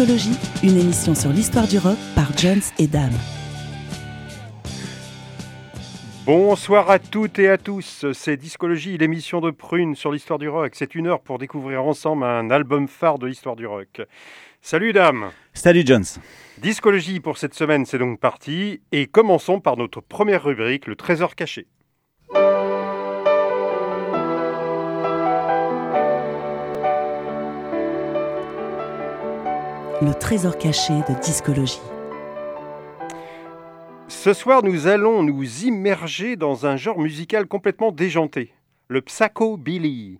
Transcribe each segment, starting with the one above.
Discologie, une émission sur l'histoire du rock par Jones et Dame. Bonsoir à toutes et à tous, c'est Discologie, l'émission de Prune sur l'histoire du rock. C'est une heure pour découvrir ensemble un album phare de l'histoire du rock. Salut Dame Salut Jones Discologie pour cette semaine, c'est donc parti. Et commençons par notre première rubrique, le trésor caché. Le trésor caché de discologie. Ce soir, nous allons nous immerger dans un genre musical complètement déjanté, le psychobilly.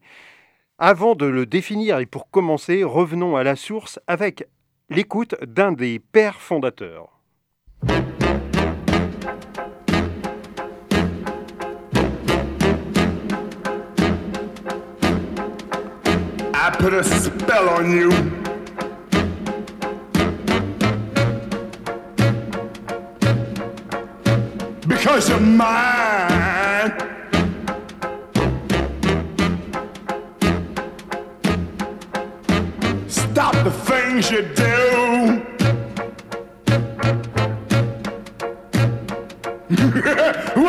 Avant de le définir et pour commencer, revenons à la source avec l'écoute d'un des pères fondateurs. I put a spell on you. Because you're mine. Stop the things you do.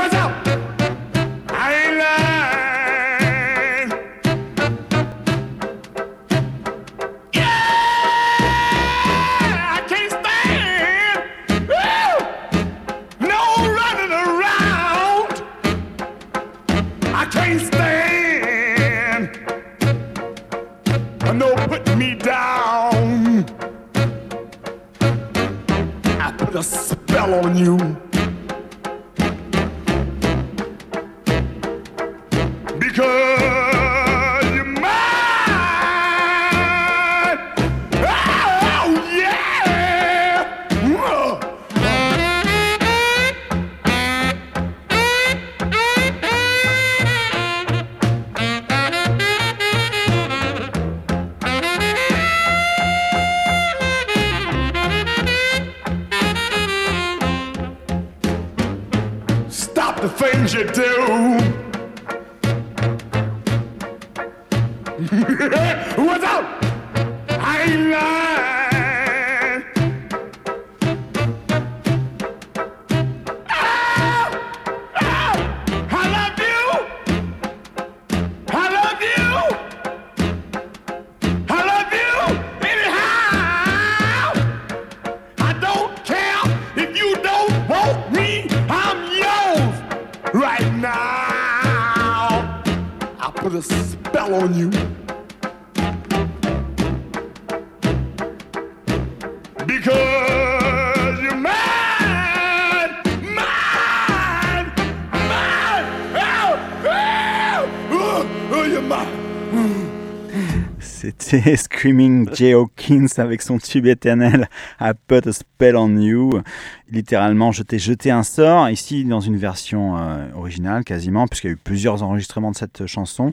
Screaming Jay Hawkins avec son tube éternel I Put a Spell on You. Littéralement, je t'ai jeté un sort, ici dans une version euh, originale quasiment, puisqu'il y a eu plusieurs enregistrements de cette chanson,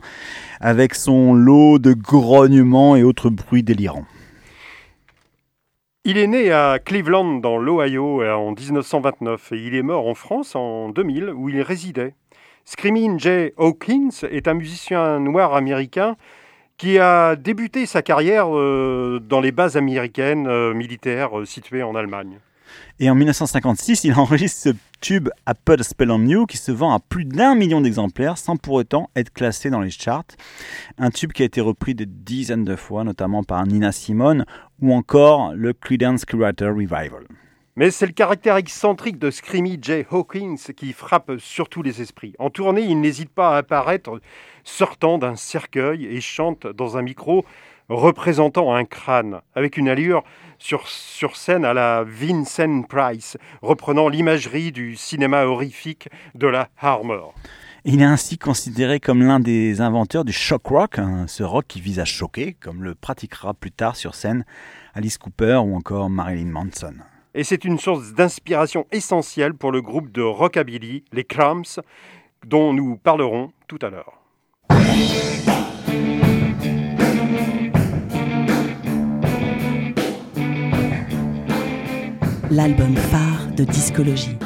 avec son lot de grognements et autres bruits délirants. Il est né à Cleveland, dans l'Ohio, euh, en 1929 et il est mort en France en 2000, où il résidait. Screaming Jay Hawkins est un musicien noir américain qui a débuté sa carrière euh, dans les bases américaines euh, militaires euh, situées en Allemagne. Et en 1956, il enregistre ce tube I Put a Spell on You qui se vend à plus d'un million d'exemplaires sans pour autant être classé dans les charts. Un tube qui a été repris des dizaines de fois, notamment par Nina Simone ou encore le Creedence Clearwater Revival. Mais c'est le caractère excentrique de Screamy Jay Hawkins qui frappe surtout les esprits. En tournée, il n'hésite pas à apparaître sortant d'un cercueil et chante dans un micro représentant un crâne, avec une allure sur, sur scène à la Vincent Price, reprenant l'imagerie du cinéma horrifique de la Harmer. Il est ainsi considéré comme l'un des inventeurs du shock rock, hein, ce rock qui vise à choquer, comme le pratiquera plus tard sur scène Alice Cooper ou encore Marilyn Manson. Et c'est une source d'inspiration essentielle pour le groupe de rockabilly, les Cramps, dont nous parlerons tout à l'heure. L'album phare de discologie.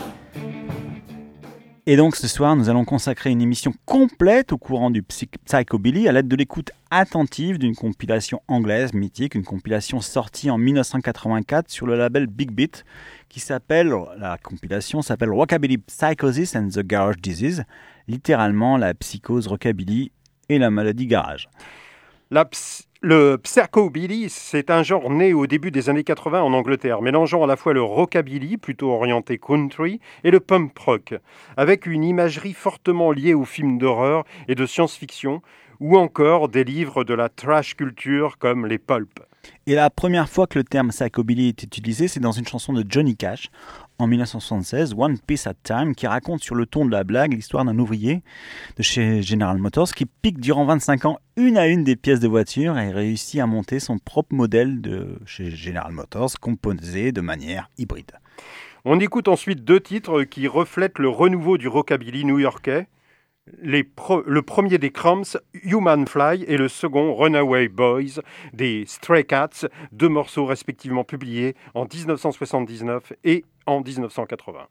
Et donc ce soir, nous allons consacrer une émission complète au courant du psychobilly à l'aide de l'écoute attentive d'une compilation anglaise mythique, une compilation sortie en 1984 sur le label Big Beat, qui s'appelle, la compilation s'appelle Rockabilly Psychosis and the Garage Disease, littéralement la psychose rockabilly et la maladie garage. Le psychobilly, c'est un genre né au début des années 80 en Angleterre, mélangeant à la fois le rockabilly, plutôt orienté country, et le pump rock, avec une imagerie fortement liée aux films d'horreur et de science-fiction, ou encore des livres de la trash culture comme les pulp. Et la première fois que le terme psychobilly est utilisé, c'est dans une chanson de Johnny Cash, en 1976, One Piece at Time, qui raconte sur le ton de la blague l'histoire d'un ouvrier de chez General Motors qui pique durant 25 ans une à une des pièces de voiture et réussit à monter son propre modèle de chez General Motors composé de manière hybride. On écoute ensuite deux titres qui reflètent le renouveau du rockabilly new-yorkais le premier des Cramps, Human Fly, et le second, Runaway Boys, des Stray Cats, deux morceaux respectivement publiés en 1979 et en 1980.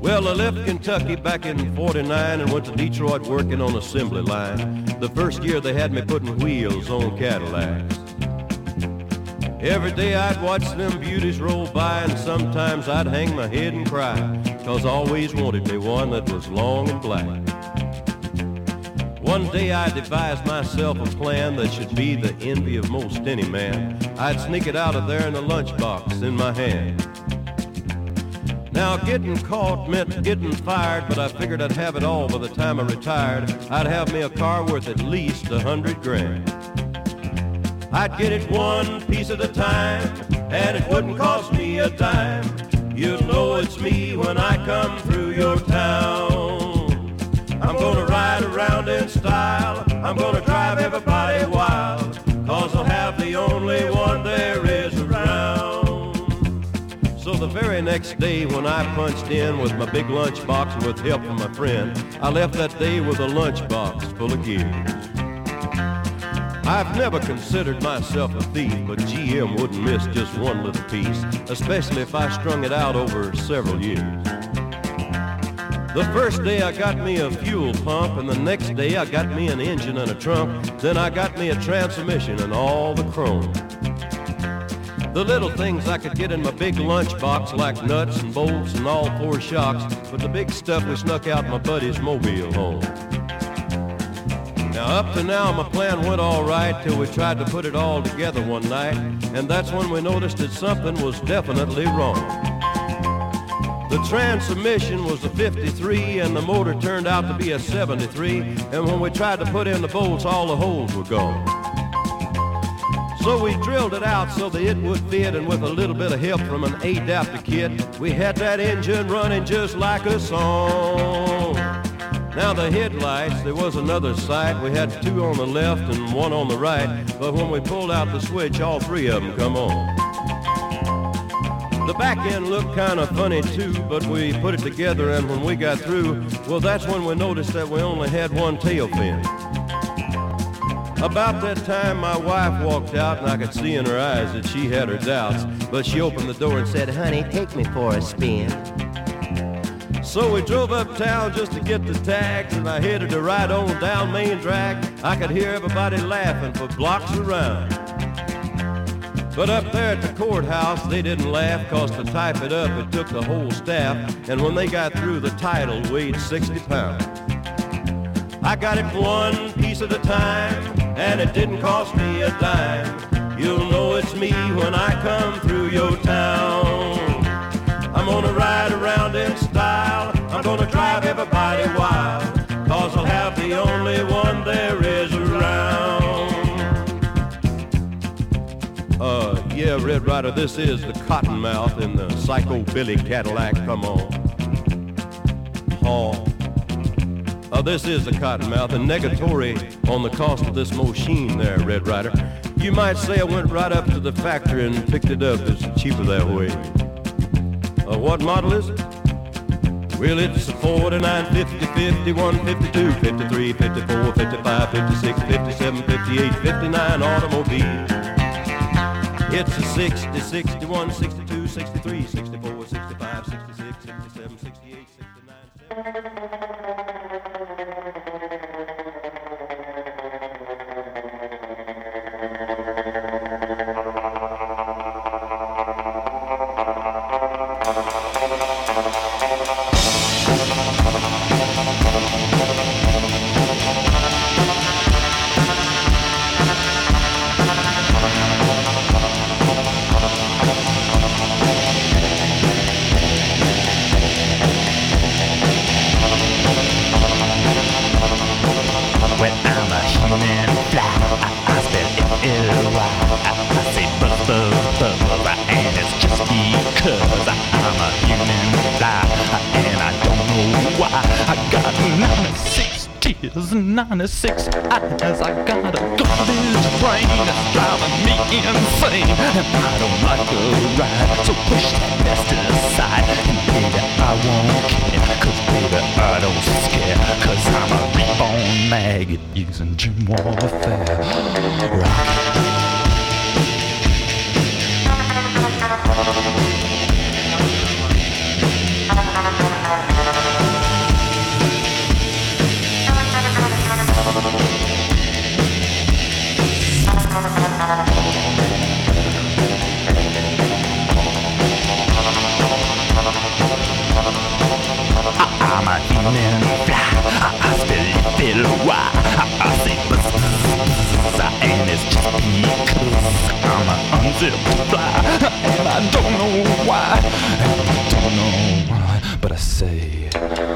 Well, I left Kentucky back in 49 and went to Detroit working on assembly line. The first year they had me putting wheels on Cadillacs. Every day I'd watch them beauties roll by and sometimes I'd hang my head and cry cause I always wanted me one that was long and black. One day I devised myself a plan that should be the envy of most any man. I'd sneak it out of there in a lunchbox in my hand. Now, getting caught meant getting fired, but I figured I'd have it all by the time I retired. I'd have me a car worth at least a hundred grand. I'd get it one piece at a time, and it wouldn't cost me a dime. You'll know it's me when I come through your town. I'm gonna ride around in style. I'm gonna drive everybody wild, cause I'll have the only one there is around. So the very next day when I punched in with my big lunchbox with help from my friend, I left that day with a lunchbox full of gears. I've never considered myself a thief, but GM wouldn't miss just one little piece, especially if I strung it out over several years. The first day I got me a fuel pump, and the next day I got me an engine and a trunk. Then I got me a transmission and all the chrome. The little things I could get in my big lunchbox, like nuts and bolts and all four shocks, but the big stuff we snuck out my buddy's mobile home. Now, up to now, my plan went all right till we tried to put it all together one night, and that's when we noticed that something was definitely wrong. The transmission was a 53 and the motor turned out to be a 73, and when we tried to put in the bolts, all the holes were gone. So we drilled it out so that it would fit, and with a little bit of help from an adapter kit, we had that engine running just like a song. Now the headlights, there was another sight. We had two on the left and one on the right, but when we pulled out the switch, all three of them come on. The back end looked kind of funny too, but we put it together and when we got through, well that's when we noticed that we only had one tail fin. About that time, my wife walked out, and I could see in her eyes that she had her doubts. But she opened the door and said, Honey, take me for a spin. So we drove uptown just to get the tags, and I headed to ride on down Main Drag. I could hear everybody laughing for blocks around. But up there at the courthouse, they didn't laugh, cause to type it up, it took the whole staff. And when they got through, the title weighed 60 pounds. I got it one piece at a time and it didn't cost me a dime. You'll know it's me when I come through your town. I'm gonna ride everybody wild, cause I'll have the only one there is around. Uh, yeah, Red Rider, this is the Cottonmouth in the Psycho Billy Cadillac, come on. Haw. Uh, this is the Cottonmouth, and negatory on the cost of this machine there, Red Rider. You might say I went right up to the factory and picked it up. It's cheaper that way. Uh, what model is it? Well, it's a 49, 50, 51, 52, 53, 54, 55, 56, 57, 58, 59 automobile. It's a 60, 61, 62, 63, 64, 65, 66, 67, 68, 69, 2096 as I got a garbage brain that's driving me insane. And I don't like a ride, so push that best aside. And baby, I won't care, cause baby, I don't scare. Cause I'm a reborn maggot using gym warfare. Rock. I don't know why. I don't know why, but I say.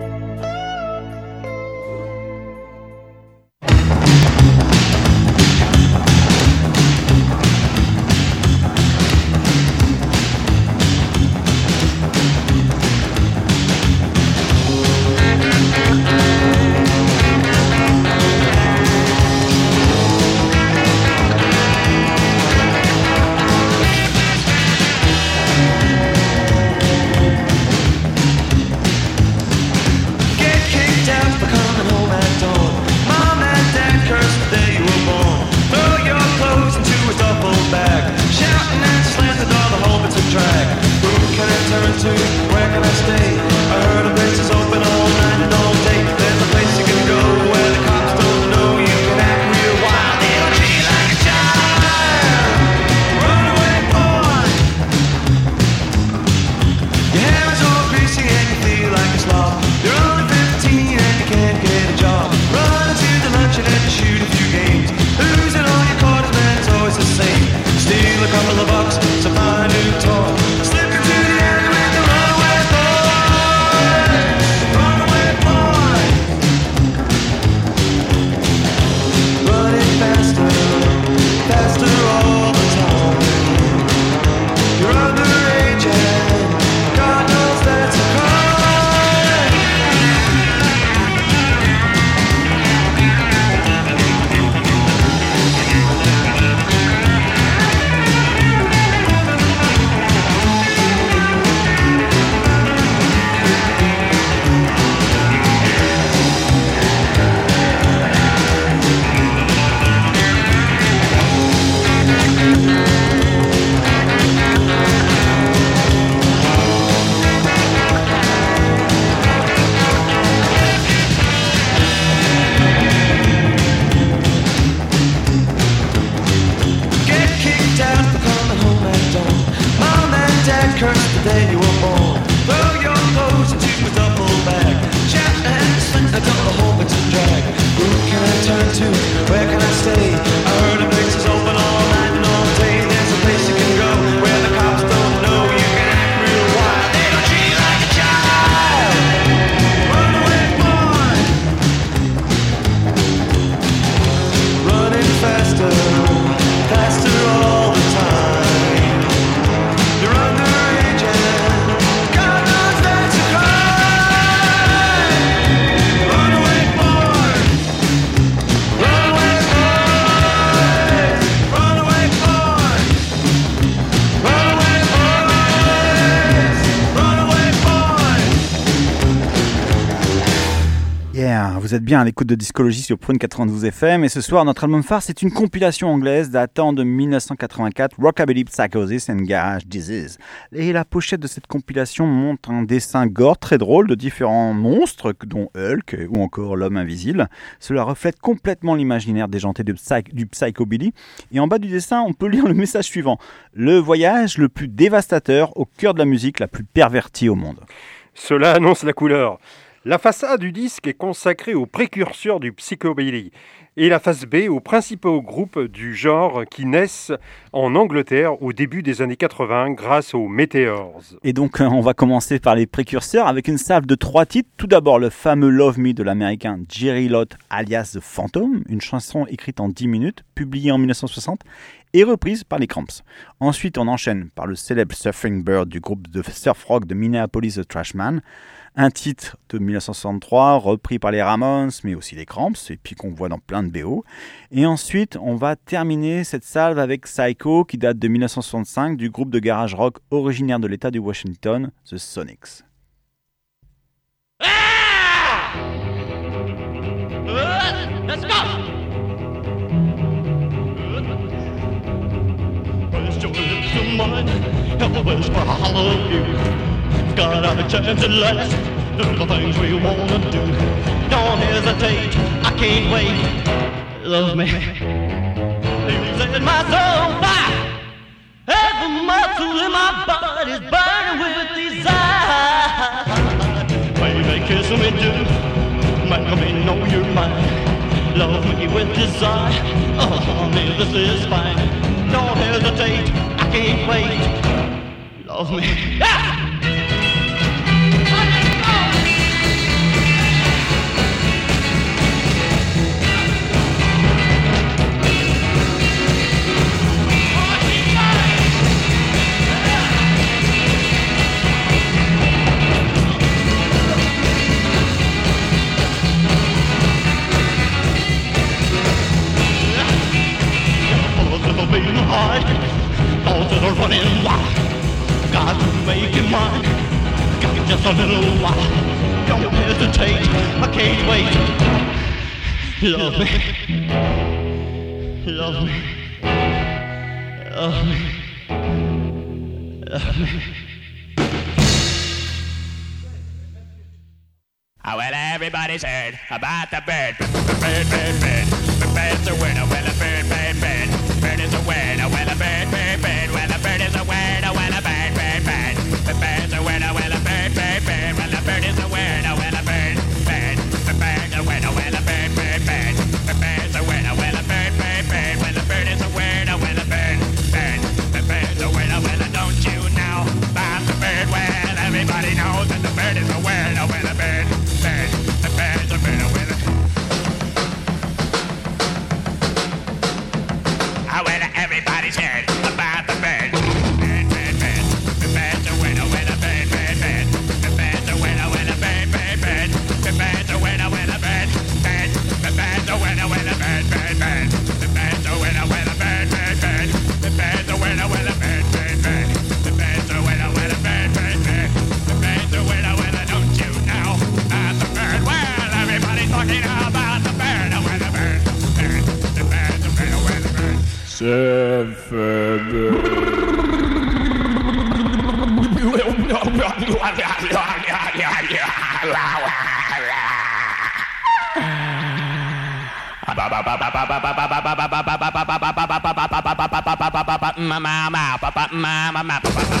Vous êtes bien à l'écoute de Discologie sur Prune 92 FM et ce soir notre album phare c'est une compilation anglaise datant de 1984 Rockabilly Psychosis and Garage Disease. Et la pochette de cette compilation montre un dessin gore très drôle de différents monstres dont Hulk ou encore l'homme invisible. Cela reflète complètement l'imaginaire déjanté du, du Psychobilly et en bas du dessin on peut lire le message suivant le voyage le plus dévastateur au cœur de la musique la plus pervertie au monde. Cela annonce la couleur. La face A du disque est consacrée aux précurseurs du psychobilly et la face B aux principaux groupes du genre qui naissent en Angleterre au début des années 80 grâce aux Meteors. Et donc euh, on va commencer par les précurseurs avec une salve de trois titres. Tout d'abord le fameux Love Me de l'américain Jerry Lott alias The Phantom, une chanson écrite en 10 minutes, publiée en 1960 et reprise par les Cramps. Ensuite on enchaîne par le célèbre Surfing Bird du groupe de surf rock de Minneapolis The Trashman un titre de 1963 repris par les Ramones, mais aussi les Cramps, et puis qu'on voit dans plein de BO. Et ensuite, on va terminer cette salve avec Psycho, qui date de 1965, du groupe de garage rock originaire de l'État du Washington, The Sonics. Hollow you? Got a chance at last. Do the things we wanna do. Don't hesitate. I can't wait. Love me. Set my soul fire. Every muscle in my body's burning with desire. Baby, kiss me do. Make me know you're mine. Love me with desire. Oh, honey, this is fine. Don't hesitate. I can't wait. Love me. Ah! Got just a little while. Don't hesitate. I can't wait. Love me. Love me. Love me. Love me. Oh, well, everybody's heard about the bird. Bird, bird, bird. The bird's a winner. Well, มามามา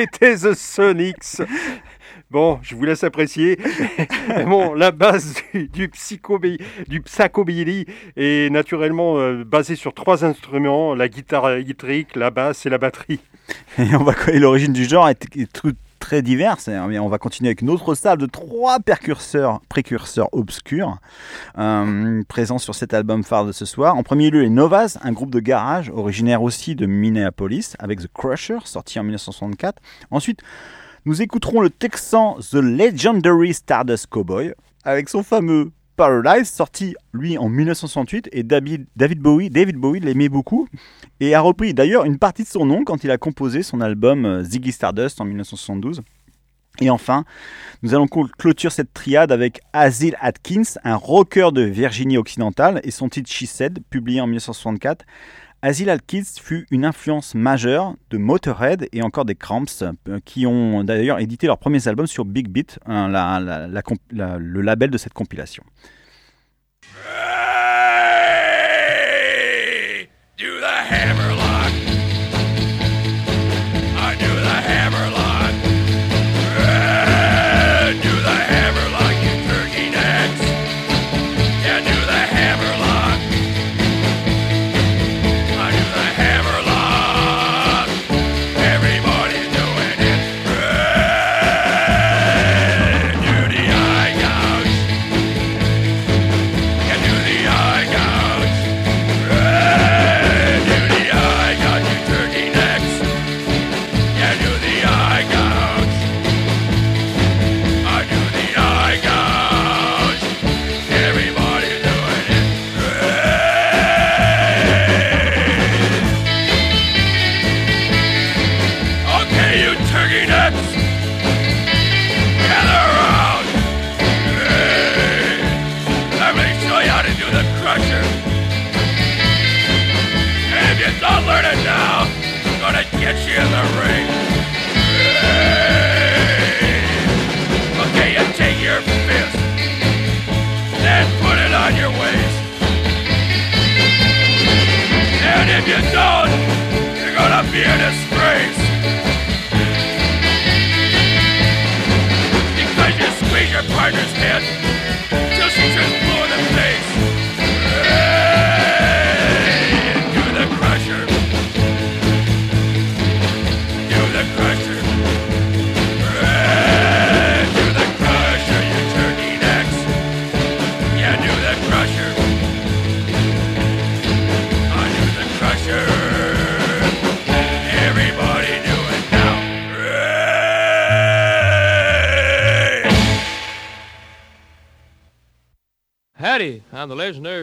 C'était The Sonics. Bon, je vous laisse apprécier. Bon, la base du, du, psychobi- du psychobilly est naturellement euh, basée sur trois instruments la guitare électrique, la basse et la batterie. Et on va et l'origine du genre est, est très diverse. Et on va continuer avec une autre salle de trois précurseurs obscurs euh, présents sur cet album phare de ce soir. En premier lieu, les Novas, un groupe de garage originaire aussi de Minneapolis avec The Crusher, sorti en 1964. Ensuite, nous écouterons le Texan The Legendary Stardust Cowboy avec son fameux Paradise, sorti lui en 1968 et David, David Bowie, David Bowie l'aimait beaucoup et a repris d'ailleurs une partie de son nom quand il a composé son album euh, Ziggy Stardust en 1972. Et enfin, nous allons cl- clôturer cette triade avec Azil Atkins, un rocker de Virginie occidentale, et son titre She Said, publié en 1964. Azil Atkins fut une influence majeure de Motorhead et encore des Cramps, euh, qui ont d'ailleurs édité leurs premiers albums sur Big Beat, hein, le label de cette compilation.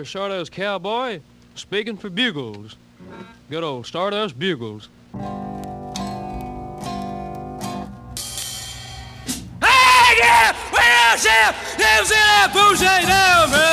Stardust Cowboy, speaking for Bugles. Good old Stardust Bugles. Hey, yeah! Chef! Never seen that bougie down, brother!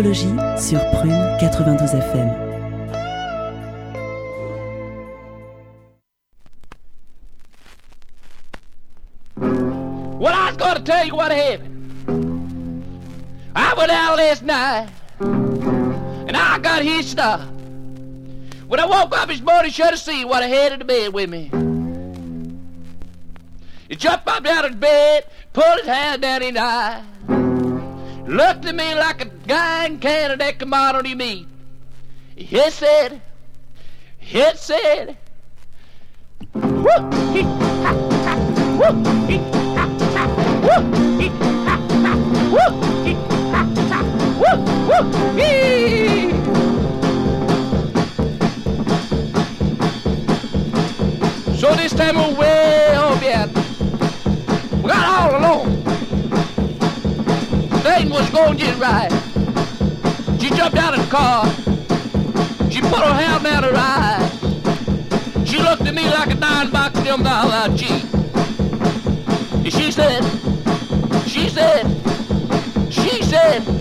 Discologie sur Prune 92 FM. Well, I was going to tell you what happened. I went out last night, and I got hitched up. When I woke up this morning, should have seen what I had in the bed with me. He jumped up out of bed, pulled his hand down his eye, looked at me like a guy in Canada out meat. He said, he said, he, ha, ha, ha, ha, ha, ha, ha, ha. So this time we're way up oh, yet. We got all alone. Thing was going get right. She jumped out of the car. She put her hand down her eyes. She looked at me like a nine box them dollar G. And she said, she said, she said,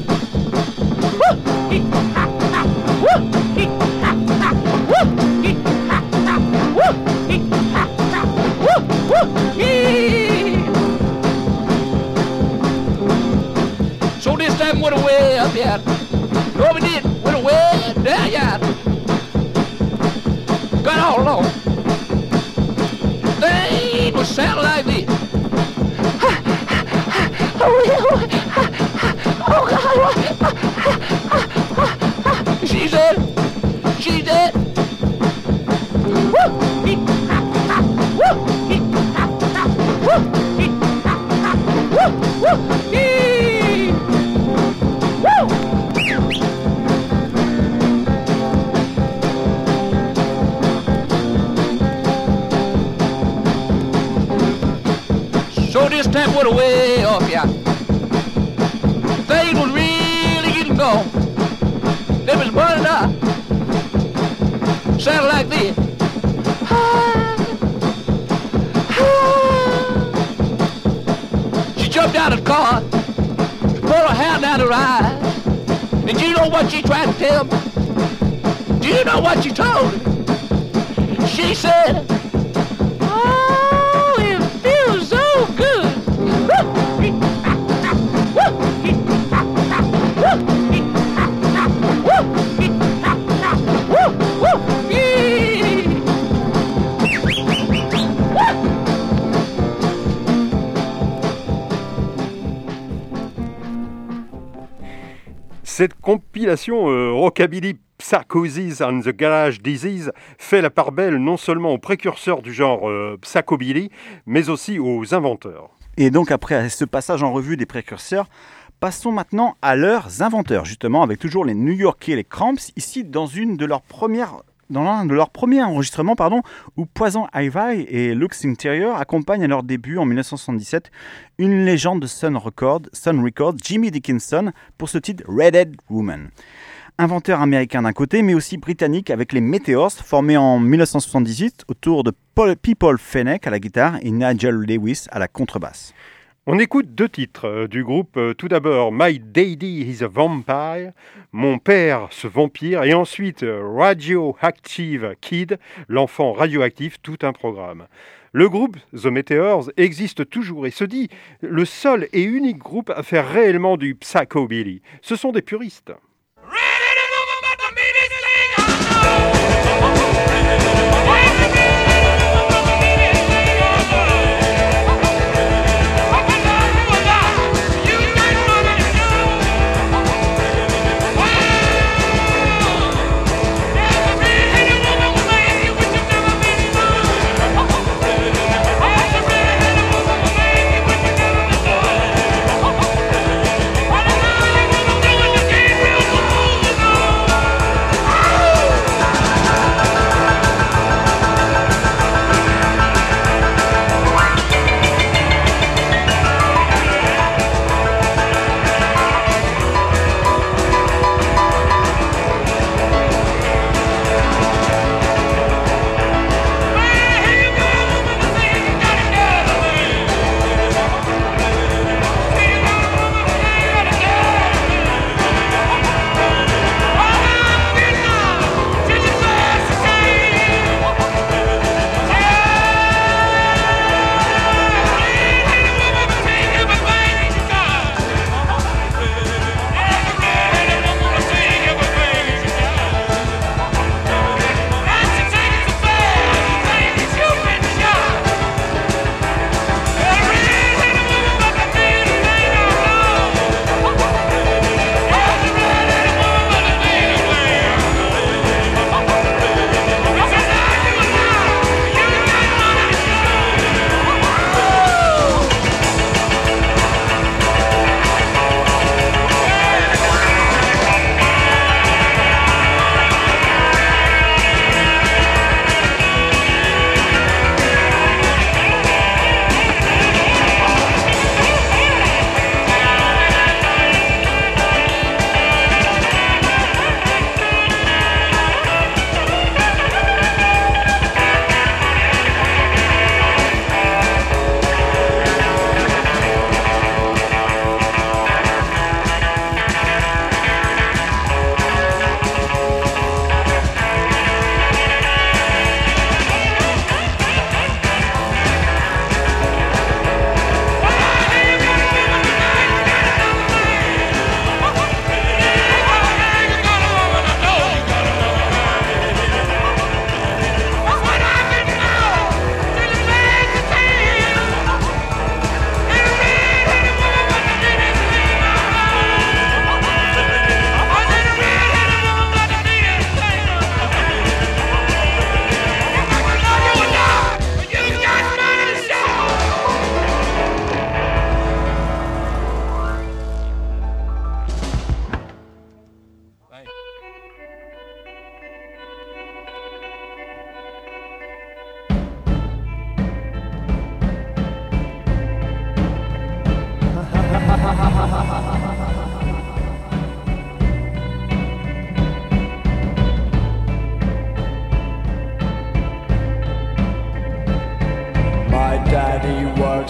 time went away up yet. No, we did. Went away down yet. Got all along. They was sounding like this. Oh, oh, she said, she said, woo, hee, ha, ha, woo, hee, ha, ha, woo, Time went away off ya. Things was really getting gone. They was burning up. Sounded like this. She jumped out of the car, pulled her hand down her eyes, and you know what she tried to tell me? Do you know what she told him? She said, euh, Rockabilly Psychosis and the Garage Disease fait la part belle non seulement aux précurseurs du genre euh, psychobilly, mais aussi aux inventeurs. Et donc après ce passage en revue des précurseurs, passons maintenant à leurs inventeurs, justement avec toujours les New Yorkais, les Cramps, ici dans une de leurs premières dans l'un de leurs premiers enregistrements, pardon, où Poison Ivy et Lux Interior accompagnent à leur début en 1977 une légende de Sun Records, Sun Records, Jimmy Dickinson, pour ce titre Redhead Woman. Inventeur américain d'un côté, mais aussi britannique avec les Meteors, formés en 1978 autour de Paul- People Fennec à la guitare et Nigel Lewis à la contrebasse. On écoute deux titres euh, du groupe. euh, tout d'abord, My Daddy is a Vampire, Mon père, ce vampire, et ensuite euh, Radioactive Kid, l'enfant radioactif, tout un programme. Le groupe The Meteors existe toujours et se dit le seul et unique groupe à faire réellement du psychobilly. Ce sont des puristes.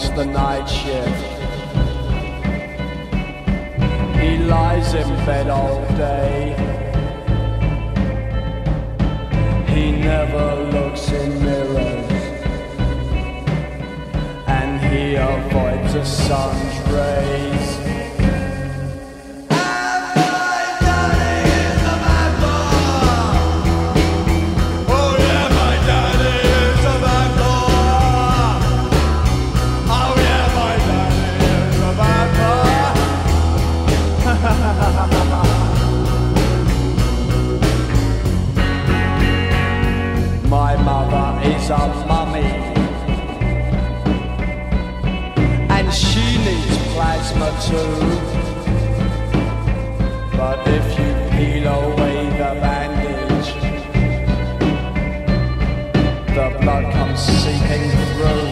works the night shift. He lies in bed all day. He never looks in mirrors. And he avoids the sun's rays. some money. And she needs plasma too. But if you peel away the bandage, the blood comes seeping through.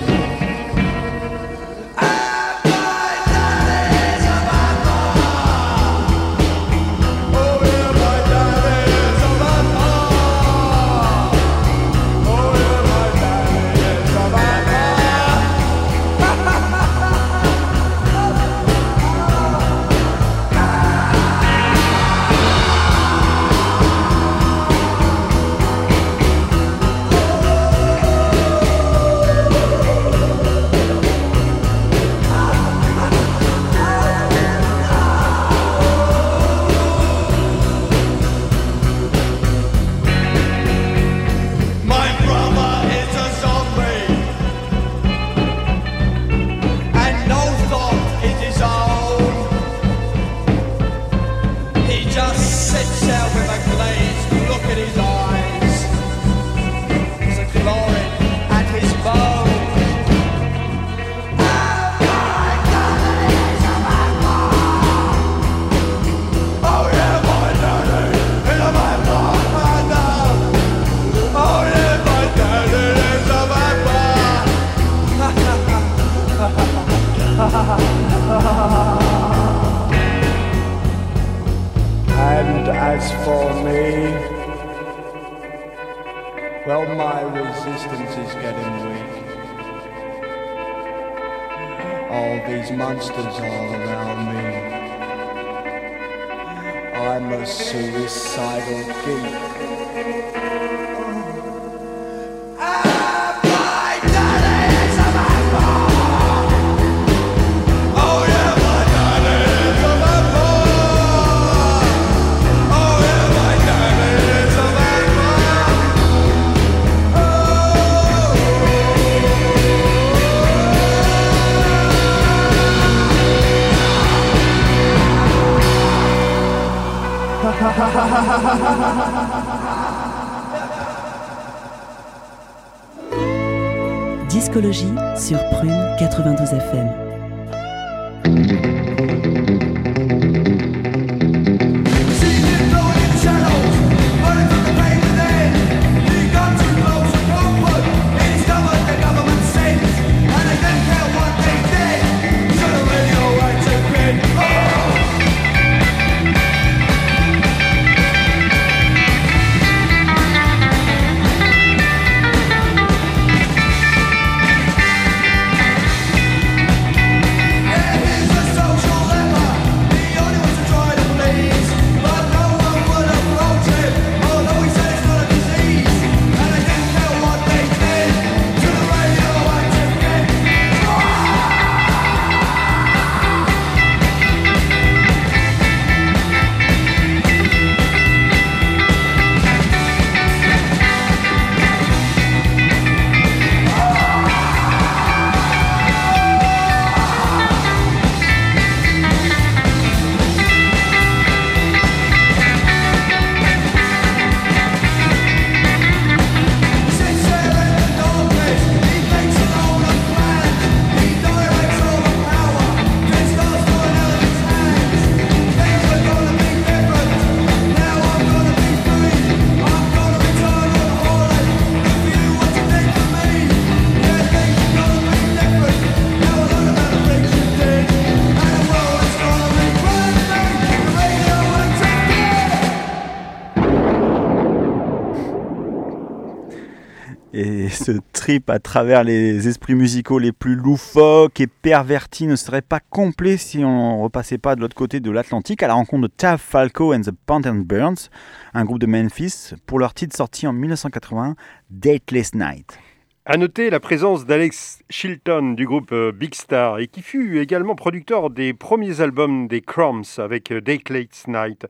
À travers les esprits musicaux les plus loufoques et pervertis ne serait pas complet si on repassait pas de l'autre côté de l'Atlantique à la rencontre de Tav Falco and the Panther Burns, un groupe de Memphis, pour leur titre sorti en 1981, Dateless Night. À noter la présence d'Alex Chilton du groupe euh, Big Star et qui fut également producteur des premiers albums des Crumbs avec euh, Dateless Night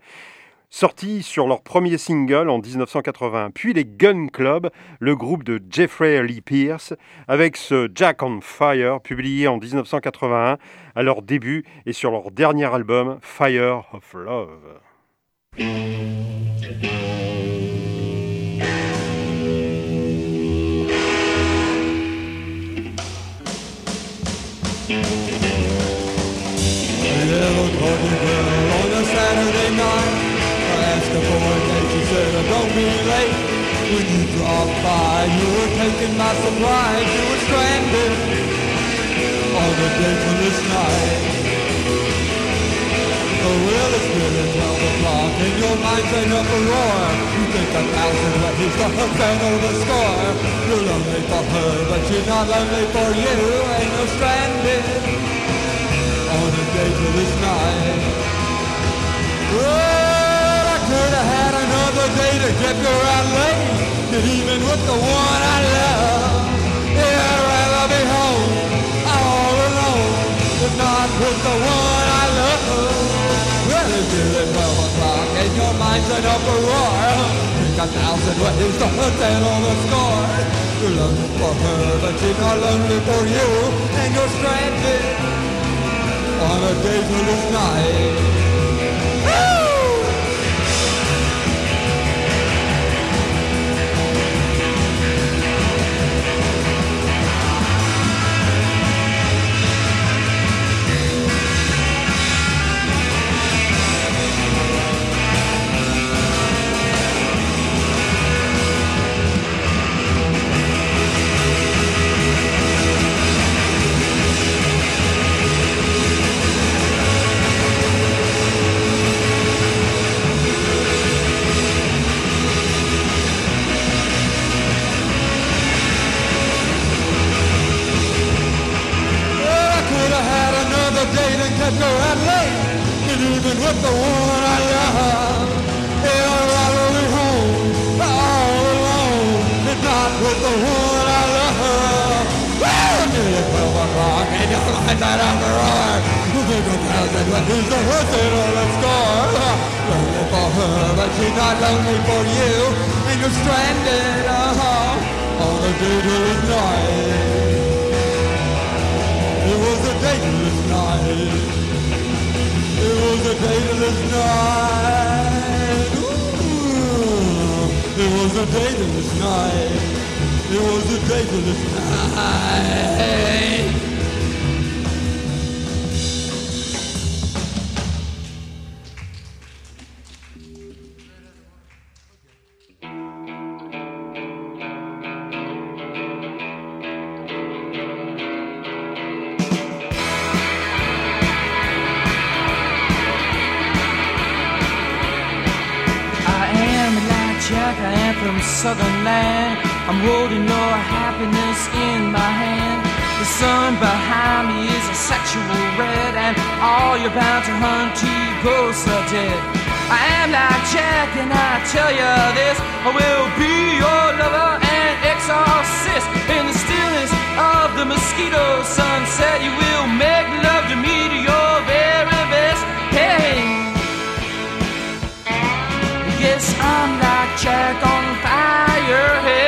sorti sur leur premier single en 1980. Puis les Gun Club, le groupe de Jeffrey Lee Pierce, avec ce Jack on Fire, publié en 1981 à leur début et sur leur dernier album Fire of Love. Taken by surprise. You were stranded on a dateless night. The wheel is spinning twelve o'clock and your mind's ain't up a roar. You think a thousand ways to settle the score. You're lonely for her, but she's not lonely for you. Ain't no stranded on a dateless night. Well, I could have had another day to get her out late, but even with the one I love, yeah, I'd rather be home all alone, but not with the one I love. Well, it's nearly 12 o'clock and your mind's an uproar. Think a thousand ways to settle the score. You're lonely for her, but she's not lonely for you, and you're stranded on a dazeless night. Another date and kept her at late, even with the one I love, yeah, rather be home all alone, and not with the one I love. Well, nearly 12 o'clock, and your mind's out of the roar. You think a thousand ways to hustle on the score. Lonely for her, but she's not lonely for you, and you're stranded uh-huh, on a daydream night. It was a dateless night. Ooh. It was a dateless night. It was a dateless night. I'm holding your happiness in my hand. The sun behind me is a sexual red, and all you're bound to hunt to ghosts are dead. I am like Jack, and I tell you this I will be your lover and exorcist. In the stillness of the mosquito sunset, you will make love to me to your very best. Hey. Yes, I'm like Jack on fire. Hey,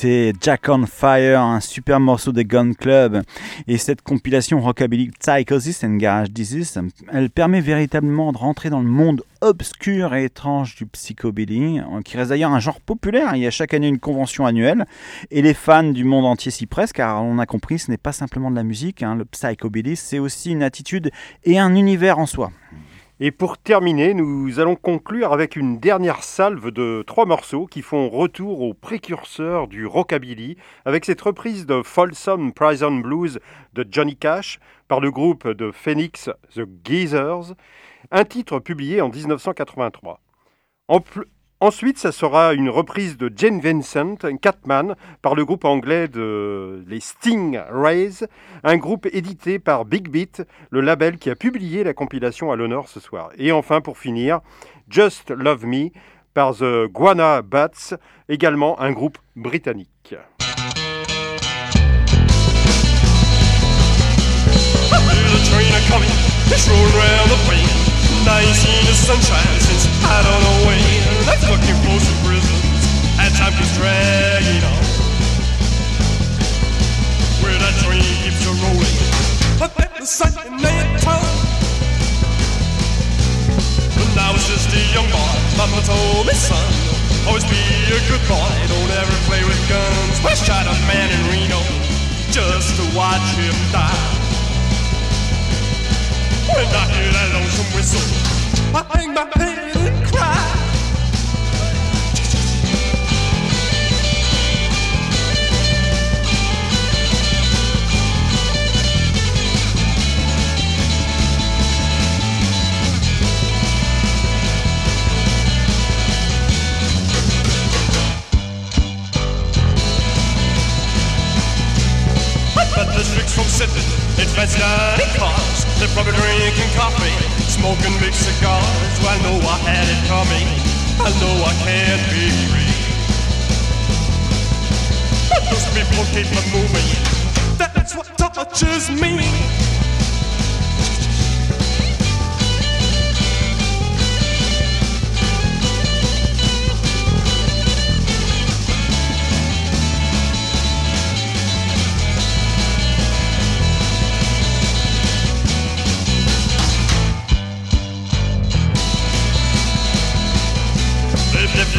C'était Jack on Fire, un super morceau des Gun Club. Et cette compilation Rockabilly Psychosis and Garage Disease, elle permet véritablement de rentrer dans le monde obscur et étrange du psychobilly, qui reste d'ailleurs un genre populaire. Il y a chaque année une convention annuelle. Et les fans du monde entier s'y pressent, car on a compris, ce n'est pas simplement de la musique. hein. Le psychobilly, c'est aussi une attitude et un univers en soi. Et pour terminer, nous allons conclure avec une dernière salve de trois morceaux qui font retour aux précurseurs du rockabilly, avec cette reprise de Folsom Prison Blues de Johnny Cash par le groupe de Phoenix The Geezers, un titre publié en 1983. En pl- Ensuite, ça sera une reprise de Jane Vincent, Catman, par le groupe anglais de les Sting Rays, un groupe édité par Big Beat, le label qui a publié la compilation à l'honneur ce soir. Et enfin, pour finir, Just Love Me par The Guana Bats, également un groupe britannique. It's rolling around the sunshine since I don't know when. That's looking close to prisons, and time keeps dragging on. Where that train keeps a rolling, but at the second night town. When I was just a young boy, Mama told me, son, always be a good boy, don't ever play with guns. But I shot a man in Reno just to watch him die. When I hear that lonesome whistle, I hang my head the tricks from in fancy dining cars. They're probably drinking coffee, smoking big cigars. Well, I know I had it coming. I know I can't be free. But those people keep on moving. That's what touches me.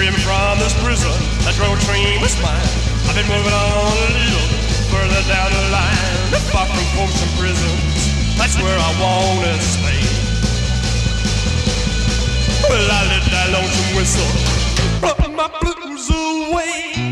Freedom from this prison, that road train was mine. I've been moving on a little further down the line, far from folks and prisons. That's where I wanna stay. Well, I let that lonesome whistle, blowing my blues away.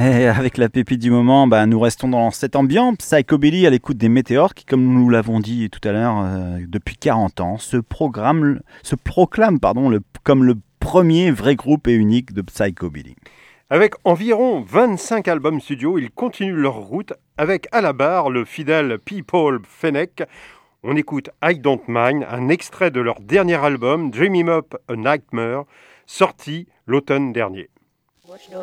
Et avec la pépite du moment, bah, nous restons dans cette ambiance psychobilly à l'écoute des météores qui, comme nous l'avons dit tout à l'heure, euh, depuis 40 ans, se, programme, se proclame comme le premier vrai groupe et unique de psychobilly. Avec environ 25 albums studio, ils continuent leur route avec à la barre le fidèle People Fennec. On écoute I Don't Mind, un extrait de leur dernier album Dream Him Up a Nightmare, sorti l'automne dernier. She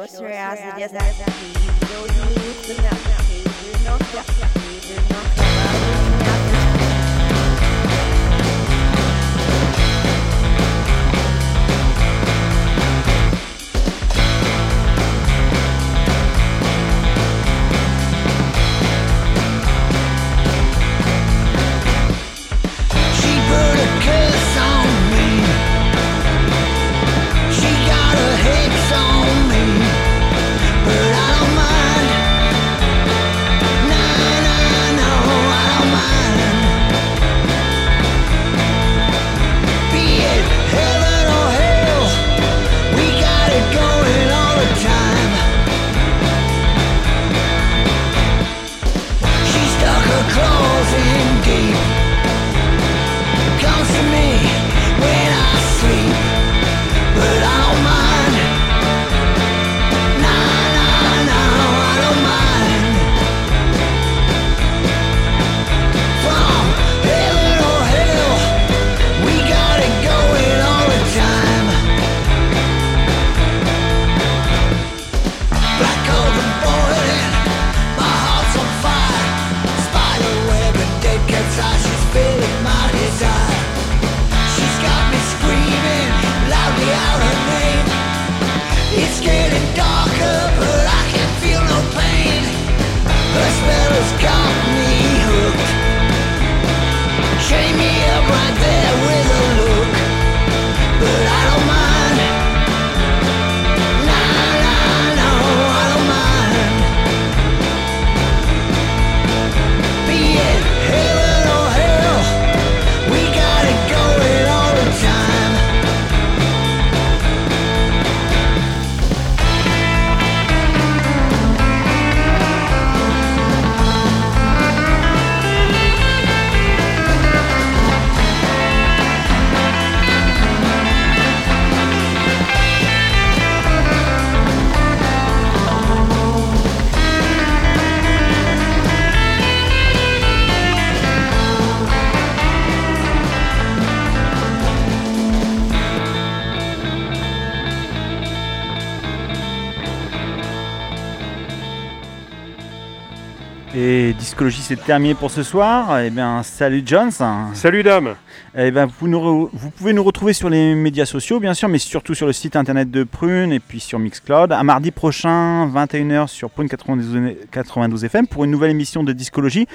Et Discologie, c'est terminé pour ce soir. Eh bien, salut Jones. Salut dame. Eh ben, vous, nous re- vous pouvez nous retrouver sur les médias sociaux, bien sûr, mais surtout sur le site internet de Prune et puis sur Mixcloud. À mardi prochain, 21h sur Prune 92, 92 FM pour une nouvelle émission de Discologie.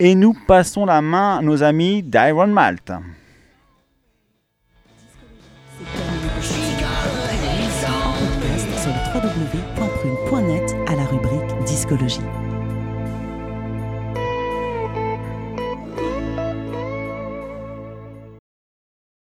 Et nous passons la main à nos amis d'Iron Malt. Sur le www.prune.net à la rubrique Discologie.